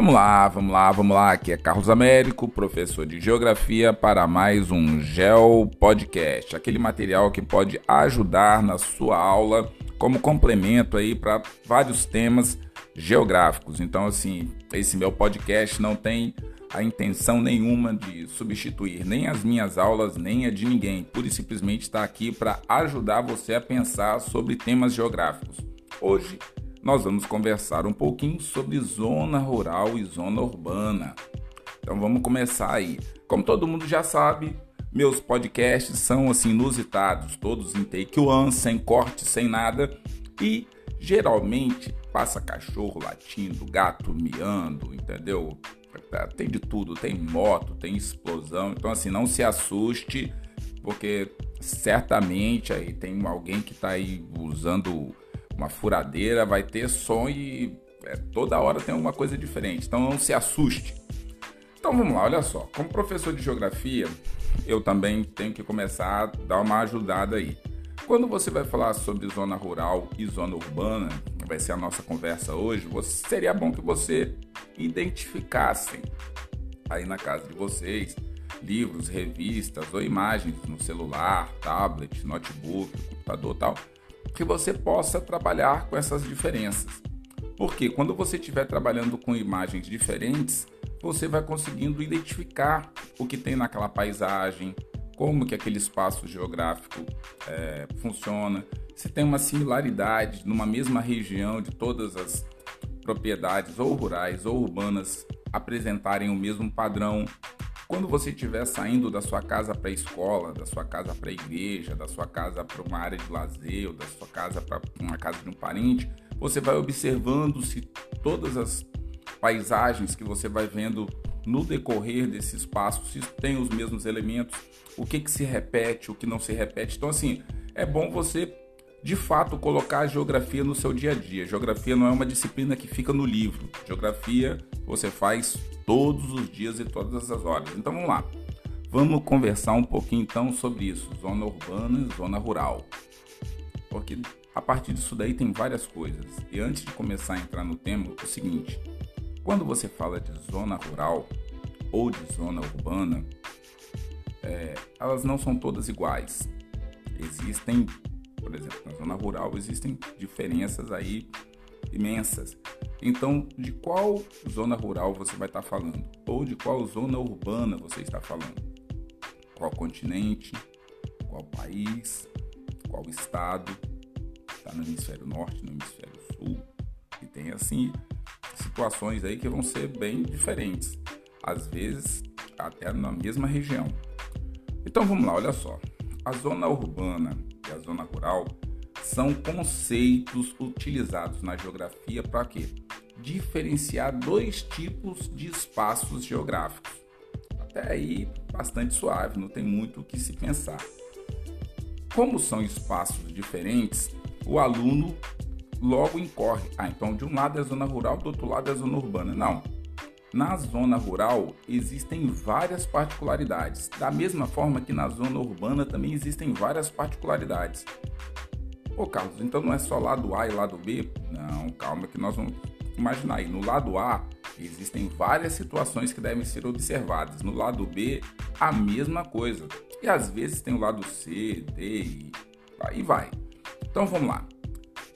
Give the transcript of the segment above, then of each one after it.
Vamos lá, vamos lá, vamos lá. Aqui é Carlos Américo, professor de Geografia, para mais um Geo Podcast, aquele material que pode ajudar na sua aula como complemento aí para vários temas geográficos. Então, assim, esse meu podcast não tem a intenção nenhuma de substituir nem as minhas aulas, nem a de ninguém. Pura e simplesmente está aqui para ajudar você a pensar sobre temas geográficos. Hoje nós vamos conversar um pouquinho sobre zona rural e zona urbana. Então vamos começar aí. Como todo mundo já sabe, meus podcasts são assim inusitados, todos em take one, sem corte, sem nada e geralmente passa cachorro latindo, gato miando, entendeu? Tem de tudo, tem moto, tem explosão. Então assim, não se assuste, porque certamente aí tem alguém que está aí usando uma furadeira, vai ter som e é, toda hora tem alguma coisa diferente. Então não se assuste. Então vamos lá, olha só. Como professor de geografia, eu também tenho que começar a dar uma ajudada aí. Quando você vai falar sobre zona rural e zona urbana, vai ser a nossa conversa hoje, seria bom que você identificassem aí na casa de vocês livros, revistas ou imagens no celular, tablet, notebook, computador tal, que você possa trabalhar com essas diferenças. Porque quando você estiver trabalhando com imagens diferentes, você vai conseguindo identificar o que tem naquela paisagem, como que aquele espaço geográfico é, funciona, se tem uma similaridade numa mesma região de todas as propriedades ou rurais ou urbanas apresentarem o mesmo padrão, quando você estiver saindo da sua casa para a escola, da sua casa para a igreja, da sua casa para uma área de lazer, ou da sua casa para uma casa de um parente, você vai observando se todas as paisagens que você vai vendo no decorrer desse espaço, se tem os mesmos elementos, o que, que se repete, o que não se repete. Então, assim, é bom você de fato colocar a geografia no seu dia a dia. Geografia não é uma disciplina que fica no livro. Geografia você faz todos os dias e todas as horas. Então vamos lá. Vamos conversar um pouquinho então sobre isso, zona urbana zona rural. Porque a partir disso daí tem várias coisas. E antes de começar a entrar no tema, é o seguinte: quando você fala de zona rural ou de zona urbana, é, elas não são todas iguais. Existem, por exemplo, na zona rural existem diferenças aí imensas. Então, de qual zona rural você vai estar falando? Ou de qual zona urbana você está falando? Qual continente? Qual país? Qual estado? Está no hemisfério norte, no hemisfério sul? E tem assim situações aí que vão ser bem diferentes, às vezes até na mesma região. Então vamos lá, olha só. A zona urbana zona rural são conceitos utilizados na geografia para quê? Diferenciar dois tipos de espaços geográficos. Até aí, bastante suave, não tem muito o que se pensar. Como são espaços diferentes, o aluno logo incorre. Ah, então de um lado é a zona rural, do outro lado é a zona urbana. Não. Na zona rural existem várias particularidades, da mesma forma que na zona urbana também existem várias particularidades. Pô, Carlos, então não é só lado A e lado B? Não, calma que nós vamos imaginar aí. No lado A existem várias situações que devem ser observadas. No lado B, a mesma coisa. E às vezes tem o lado C, D e aí vai. Então vamos lá.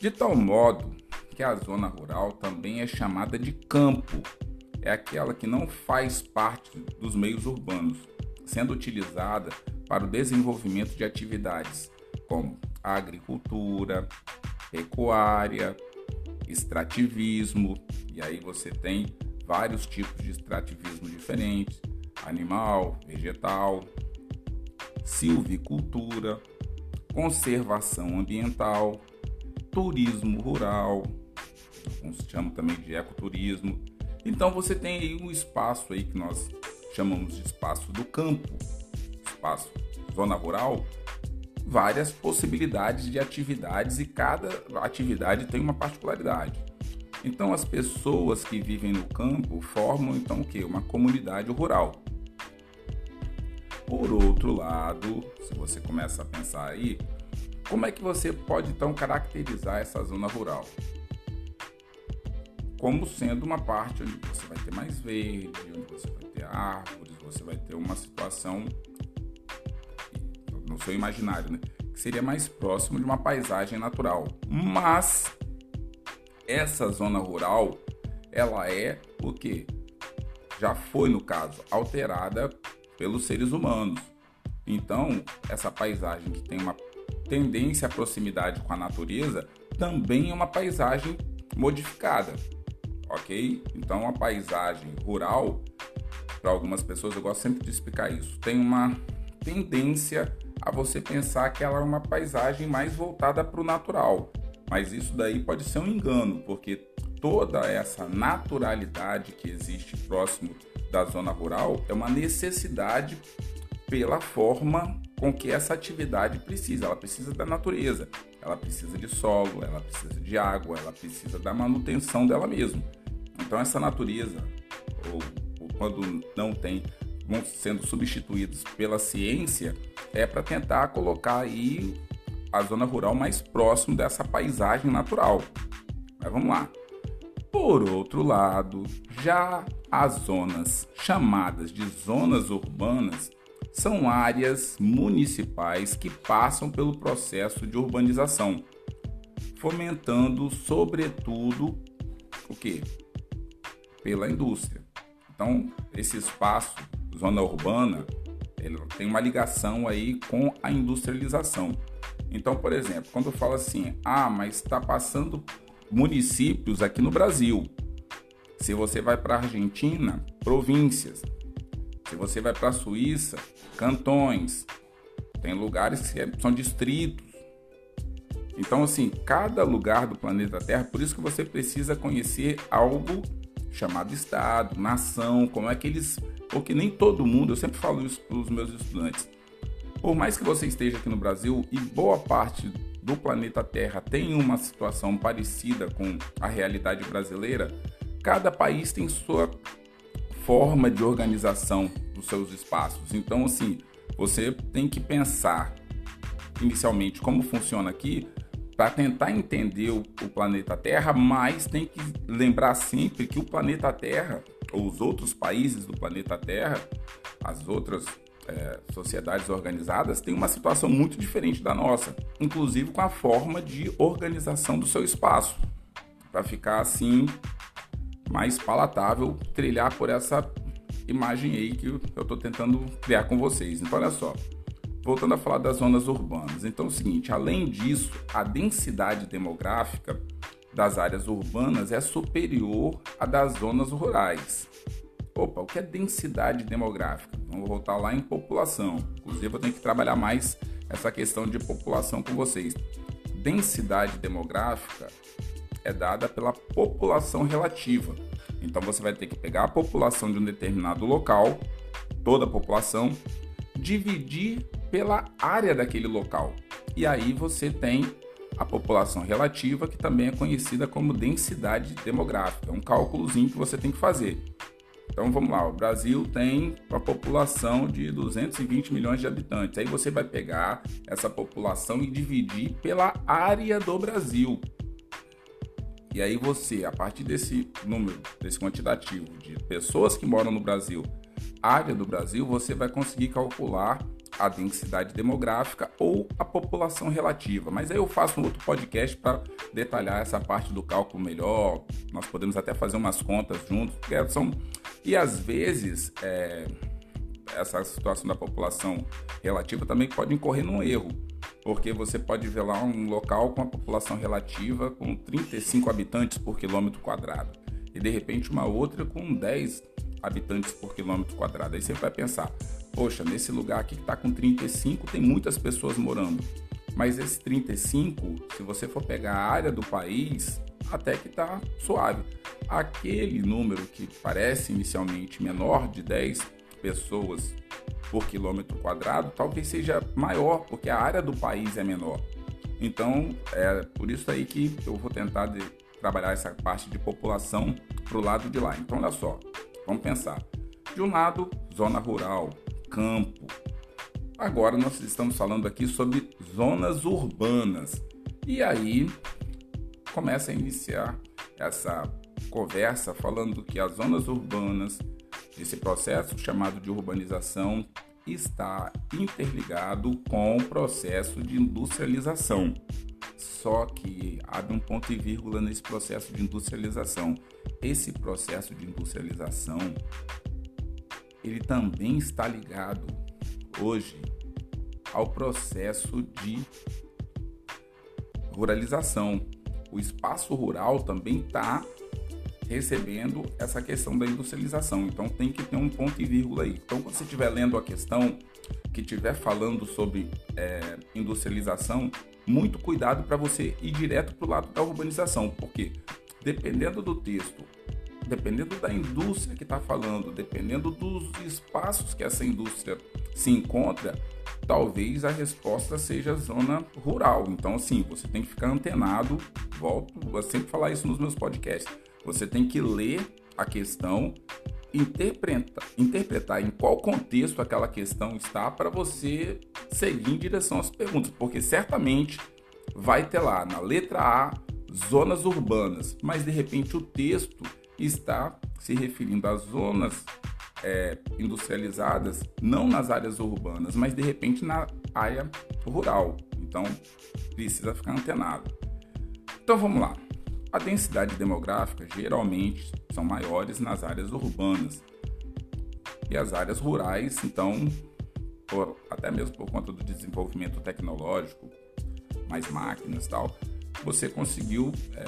De tal modo que a zona rural também é chamada de campo. É aquela que não faz parte dos meios urbanos, sendo utilizada para o desenvolvimento de atividades como agricultura, pecuária, extrativismo, e aí você tem vários tipos de extrativismo diferentes: animal, vegetal, silvicultura, conservação ambiental, turismo rural, alguns chamam também de ecoturismo. Então você tem aí um espaço aí que nós chamamos de espaço do campo, espaço zona rural, várias possibilidades de atividades e cada atividade tem uma particularidade. Então as pessoas que vivem no campo formam então o que? Uma comunidade rural. Por outro lado, se você começa a pensar aí, como é que você pode então caracterizar essa zona rural? Como sendo uma parte onde você vai ter mais verde, onde você vai ter árvores, você vai ter uma situação no seu imaginário, né? Que seria mais próximo de uma paisagem natural. Mas essa zona rural, ela é o que? Já foi, no caso, alterada pelos seres humanos. Então, essa paisagem que tem uma tendência à proximidade com a natureza também é uma paisagem modificada, ok? Então, a paisagem rural, para algumas pessoas, eu gosto sempre de explicar isso, tem uma tendência a você pensar que ela é uma paisagem mais voltada para o natural. Mas isso daí pode ser um engano, porque toda essa naturalidade que existe próximo da zona rural é uma necessidade pela forma com que essa atividade precisa. Ela precisa da natureza, ela precisa de solo, ela precisa de água, ela precisa da manutenção dela mesma. Então essa natureza, ou, ou quando não tem, vão sendo substituídos pela ciência, é para tentar colocar aí a zona rural mais próximo dessa paisagem natural. Mas vamos lá. Por outro lado, já as zonas chamadas de zonas urbanas são áreas municipais que passam pelo processo de urbanização, fomentando sobretudo o que? Pela indústria. Então, esse espaço, zona urbana, ele tem uma ligação aí com a industrialização. Então, por exemplo, quando eu falo assim, ah, mas está passando municípios aqui no Brasil. Se você vai para a Argentina, províncias. Se você vai para a Suíça, cantões. Tem lugares que são distritos. Então, assim, cada lugar do planeta Terra, por isso que você precisa conhecer algo chamado Estado, nação, como é que eles porque nem todo mundo, eu sempre falo isso para os meus estudantes, por mais que você esteja aqui no Brasil e boa parte do planeta Terra tem uma situação parecida com a realidade brasileira, cada país tem sua forma de organização dos seus espaços. Então, assim, você tem que pensar inicialmente como funciona aqui para tentar entender o, o, planeta Terra, mas tem que lembrar sempre que o planeta Terra ou os outros países do planeta Terra, as outras é, sociedades organizadas, têm uma situação muito diferente da nossa, inclusive com a forma de organização do seu espaço, para ficar assim mais palatável trilhar por essa imagem aí que eu estou tentando criar com vocês. Então, olha só. Voltando a falar das zonas urbanas. Então é o seguinte, além disso, a densidade demográfica das áreas urbanas é superior à das zonas rurais. Opa, o que é densidade demográfica? Vamos voltar lá em população. Inclusive, eu tenho que trabalhar mais essa questão de população com vocês. Densidade demográfica é dada pela população relativa. Então, você vai ter que pegar a população de um determinado local, toda a população, dividir pela área daquele local. E aí você tem a população relativa, que também é conhecida como densidade demográfica. É um cálculozinho que você tem que fazer. Então vamos lá, o Brasil tem uma população de 220 milhões de habitantes. Aí você vai pegar essa população e dividir pela área do Brasil. E aí você, a partir desse número, desse quantitativo de pessoas que moram no Brasil, área do Brasil, você vai conseguir calcular a densidade demográfica ou a população relativa. Mas aí eu faço um outro podcast para detalhar essa parte do cálculo melhor. Nós podemos até fazer umas contas juntos, porque são e às vezes é, essa situação da população relativa também pode incorrer num erro, porque você pode ver lá um local com a população relativa com 35 habitantes por quilômetro quadrado e de repente uma outra com 10 habitantes por quilômetro quadrado. Aí você vai pensar, poxa, nesse lugar aqui que está com 35 tem muitas pessoas morando. Mas esse 35, se você for pegar a área do país, até que está suave. Aquele número que parece inicialmente menor, de 10 pessoas por quilômetro quadrado, talvez seja maior, porque a área do país é menor. Então, é por isso aí que eu vou tentar de, trabalhar essa parte de população para o lado de lá. Então, olha só, vamos pensar. De um lado, zona rural, campo. Agora nós estamos falando aqui sobre zonas urbanas. E aí começa a iniciar essa conversa falando que as zonas urbanas, esse processo chamado de urbanização, está interligado com o processo de industrialização. Só que abre um ponto e vírgula nesse processo de industrialização. Esse processo de industrialização ele também está ligado hoje ao processo de ruralização. O espaço rural também está recebendo essa questão da industrialização. Então tem que ter um ponto e vírgula aí. Então quando você estiver lendo a questão que estiver falando sobre é, industrialização, muito cuidado para você ir direto para o lado da urbanização, porque dependendo do texto, dependendo da indústria que está falando, dependendo dos espaços que essa indústria se encontra, talvez a resposta seja zona rural. Então, assim, você tem que ficar antenado. Volto a sempre falar isso nos meus podcasts. Você tem que ler a questão, interpretar, interpretar em qual contexto aquela questão está para você seguir em direção às perguntas, porque certamente vai ter lá na letra A zonas urbanas, mas de repente o texto está se referindo às zonas é, industrializadas, não nas áreas urbanas, mas de repente na área rural. Então precisa ficar antenado. Então vamos lá. A densidade demográfica geralmente são maiores nas áreas urbanas e as áreas rurais, então, por, até mesmo por conta do desenvolvimento tecnológico, mais máquinas tal, você conseguiu é,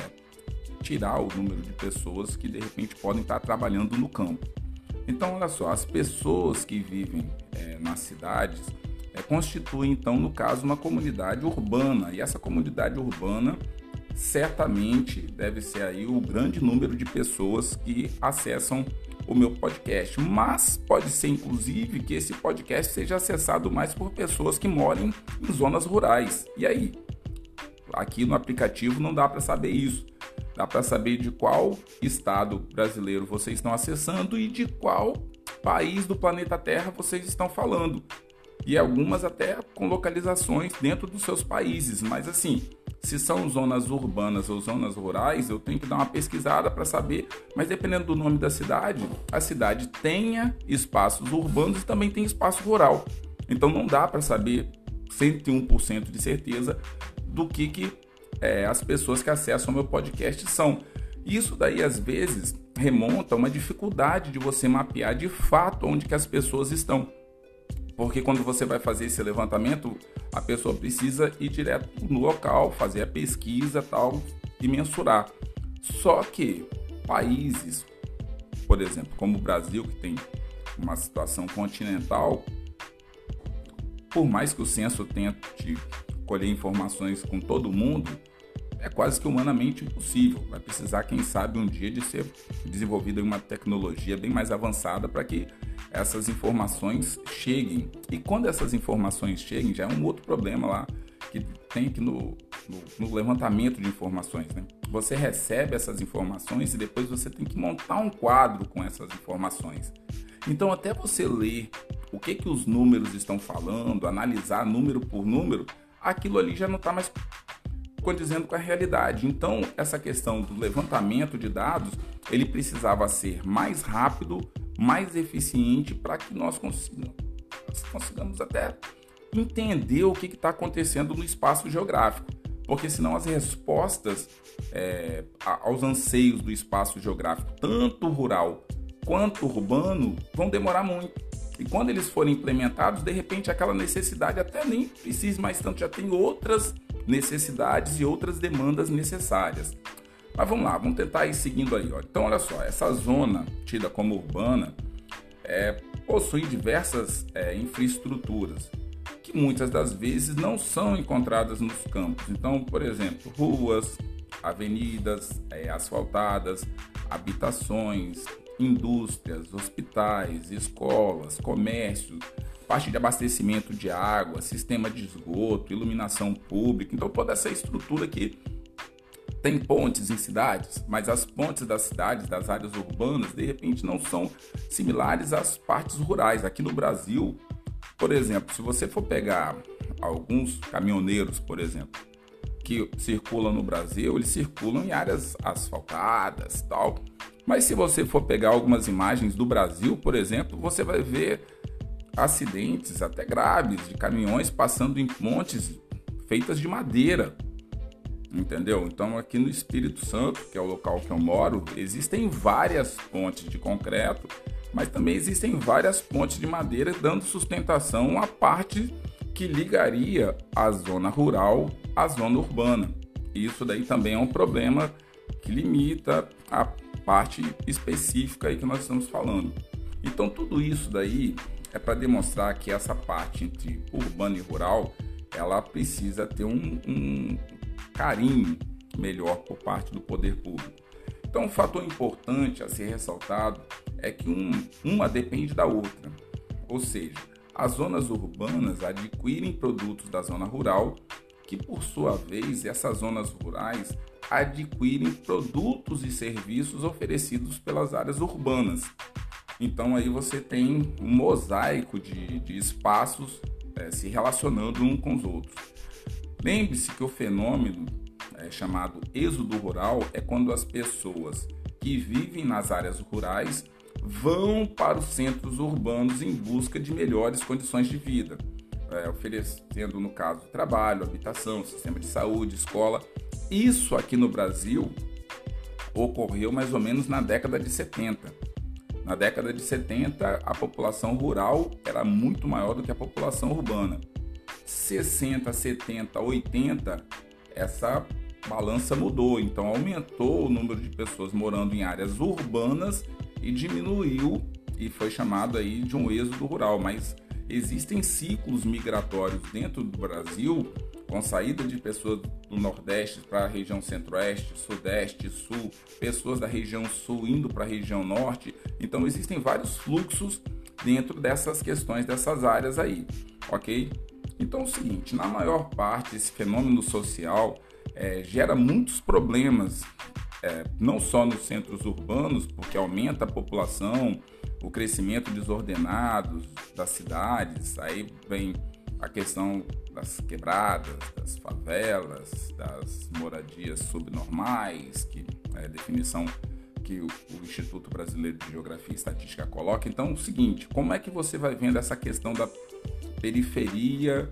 tirar o número de pessoas que de repente podem estar trabalhando no campo. Então, olha só, as pessoas que vivem é, nas cidades é, constituem, então, no caso, uma comunidade urbana e essa comunidade urbana certamente deve ser aí o grande número de pessoas que acessam o meu podcast, mas pode ser inclusive que esse podcast seja acessado mais por pessoas que moram em zonas rurais. E aí? Aqui no aplicativo não dá para saber isso. Dá para saber de qual estado brasileiro vocês estão acessando e de qual país do planeta Terra vocês estão falando. E algumas até com localizações dentro dos seus países, mas assim, se são zonas urbanas ou zonas rurais, eu tenho que dar uma pesquisada para saber. Mas dependendo do nome da cidade, a cidade tenha espaços urbanos e também tem espaço rural. Então não dá para saber 101% de certeza do que, que é, as pessoas que acessam o meu podcast são. Isso daí às vezes remonta a uma dificuldade de você mapear de fato onde que as pessoas estão. Porque quando você vai fazer esse levantamento, a pessoa precisa ir direto no local, fazer a pesquisa tal e mensurar. Só que países, por exemplo, como o Brasil, que tem uma situação continental, por mais que o censo tente colher informações com todo mundo, é quase que humanamente impossível. Vai precisar, quem sabe, um dia de ser desenvolvida uma tecnologia bem mais avançada para que essas informações cheguem. E quando essas informações cheguem, já é um outro problema lá que tem que no, no, no, levantamento de informações, né? Você recebe essas informações e depois você tem que montar um quadro com essas informações. Então, até você ler o que que os números estão falando, analisar número por número, aquilo ali já não está mais condizendo com a realidade. Então, essa questão do levantamento de dados, ele precisava ser mais rápido, mais eficiente para que nós consigamos, consigamos até entender o que está acontecendo no espaço geográfico. Porque senão as respostas é, aos anseios do espaço geográfico, tanto rural quanto urbano, vão demorar muito. E quando eles forem implementados, de repente aquela necessidade até nem precisa mais tanto, já tem outras necessidades e outras demandas necessárias. Mas vamos lá, vamos tentar ir seguindo aí. Ó. Então, olha só, essa zona tida como urbana é, possui diversas é, infraestruturas que muitas das vezes não são encontradas nos campos. Então, por exemplo, ruas, avenidas é, asfaltadas, habitações, indústrias, hospitais, escolas, comércios, parte de abastecimento de água, sistema de esgoto, iluminação pública. Então, toda essa estrutura que tem pontes em cidades, mas as pontes das cidades, das áreas urbanas, de repente não são similares às partes rurais. Aqui no Brasil, por exemplo, se você for pegar alguns caminhoneiros, por exemplo, que circulam no Brasil, eles circulam em áreas asfaltadas, tal. Mas se você for pegar algumas imagens do Brasil, por exemplo, você vai ver acidentes até graves de caminhões passando em pontes feitas de madeira. Entendeu? Então, aqui no Espírito Santo, que é o local que eu moro, existem várias pontes de concreto, mas também existem várias pontes de madeira dando sustentação à parte que ligaria a zona rural à zona urbana. Isso daí também é um problema que limita a parte específica aí que nós estamos falando. Então, tudo isso daí é para demonstrar que essa parte entre urbano e rural ela precisa ter um, um carinho melhor por parte do poder público. Então, um fator importante a ser ressaltado é que um, uma depende da outra, ou seja, as zonas urbanas adquirem produtos da zona rural, que por sua vez essas zonas rurais adquirem produtos e serviços oferecidos pelas áreas urbanas. Então aí você tem um mosaico de, de espaços é, se relacionando um com os outros. Lembre-se que o fenômeno é, chamado êxodo rural é quando as pessoas que vivem nas áreas rurais vão para os centros urbanos em busca de melhores condições de vida, é, oferecendo, no caso, trabalho, habitação, sistema de saúde, escola. Isso aqui no Brasil ocorreu mais ou menos na década de 70 na década de 70, a população rural era muito maior do que a população urbana. 60, 70, 80, essa balança mudou, então aumentou o número de pessoas morando em áreas urbanas e diminuiu e foi chamado aí de um êxodo rural, mas existem ciclos migratórios dentro do Brasil com saída de pessoas do Nordeste para a região Centro-Oeste, Sudeste, Sul, pessoas da região Sul indo para a região Norte. Então existem vários fluxos dentro dessas questões, dessas áreas aí, ok? Então é o seguinte, na maior parte esse fenômeno social é, gera muitos problemas, é, não só nos centros urbanos, porque aumenta a população, o crescimento desordenado das cidades, aí vem a questão das quebradas, das favelas, das moradias subnormais, que é a definição que o, Instituto Brasileiro de Geografia e Estatística coloca. Então, o seguinte, como é que você vai vendo essa questão da periferia,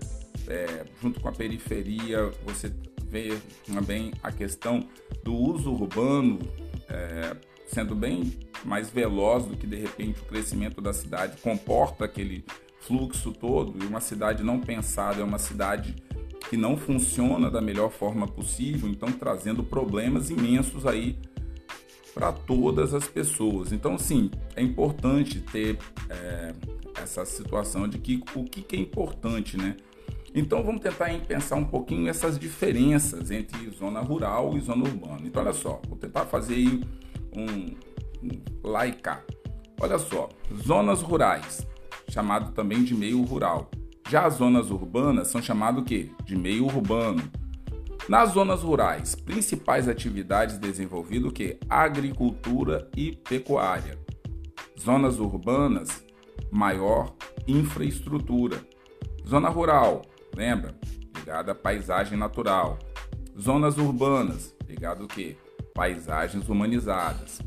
é, junto com a periferia, você vê também a questão do uso urbano é, sendo bem mais veloz do que de repente o crescimento da cidade comporta aquele fluxo todo e uma cidade não pensada é uma cidade que não funciona da melhor forma possível, então trazendo problemas imensos aí para todas as pessoas. Então, sim, é importante ter é, essa situação de que o que, que é importante, né? Então, vamos tentar pensar um pouquinho essas diferenças entre zona rural e zona urbana. Então, olha só, vou tentar fazer aí um, um laica. Olha só, zonas rurais chamado também de meio rural. Já as zonas urbanas são chamadas o quê? De meio urbano. Nas zonas rurais, principais atividades desenvolvidas o quê? Agricultura e pecuária. Zonas urbanas, maior infraestrutura. Zona rural, lembra? Ligada à paisagem natural. Zonas urbanas, ligado o quê? Paisagens humanizadas.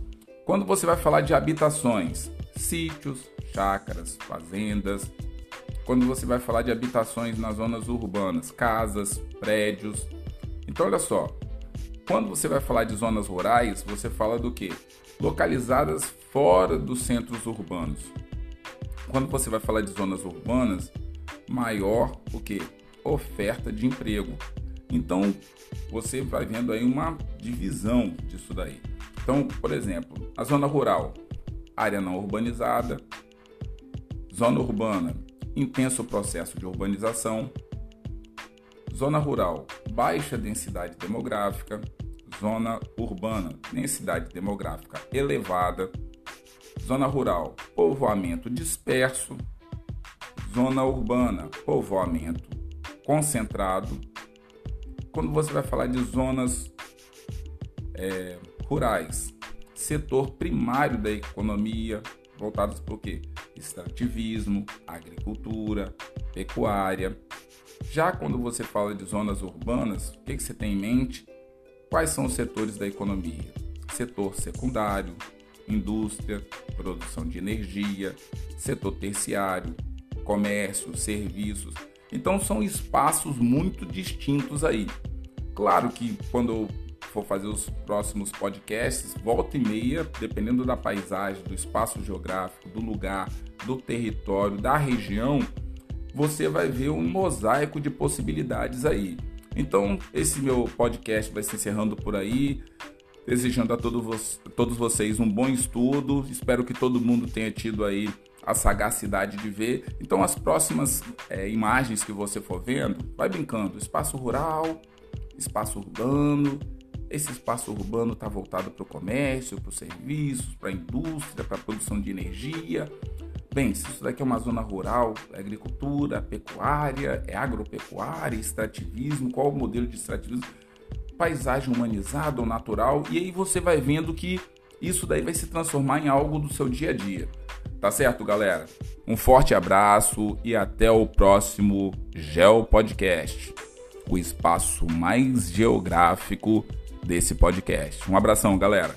Quando você vai falar de habitações, sítios, chácaras, fazendas. Quando você vai falar de habitações nas zonas urbanas, casas, prédios. Então, olha só, quando você vai falar de zonas rurais, você fala do que? Localizadas fora dos centros urbanos. Quando você vai falar de zonas urbanas, maior o que? Oferta de emprego. Então, você vai vendo aí uma divisão disso daí. Então, por exemplo, a zona rural, área não urbanizada, Zona urbana, intenso processo de urbanização. Zona rural, baixa densidade demográfica. Zona urbana, densidade demográfica elevada. Zona rural, povoamento disperso. Zona urbana, povoamento concentrado. Quando você vai falar de zonas é, rurais, setor primário da economia, voltados para o quê? extrativismo, agricultura, pecuária. Já quando você fala de zonas urbanas, o que, que você tem em mente? Quais são os setores da economia? Setor secundário, indústria, produção de energia, setor terciário, comércio, serviços. Então são espaços muito distintos aí. Claro que quando for fazer os próximos podcasts, volta e meia, dependendo da paisagem, do espaço geográfico, do lugar, do território, da região, você vai ver um mosaico de possibilidades aí. Então, esse meu podcast vai se encerrando por aí. Desejando a todos, todos vocês um bom estudo. Espero que todo mundo tenha tido aí a sagacidade de ver. Então, as próximas é, imagens que você for vendo, vai brincando: espaço rural, espaço urbano. Esse espaço urbano está voltado para o comércio, para os serviços, para a indústria, para a produção de energia. Bem, se isso daqui é uma zona rural, é agricultura, pecuária, é agropecuária, extrativismo, qual o modelo de extrativismo? Paisagem humanizada ou natural, e aí você vai vendo que isso daí vai se transformar em algo do seu dia a dia. Tá certo, galera? Um forte abraço e até o próximo Geo Podcast, o espaço mais geográfico desse podcast. Um abração, galera.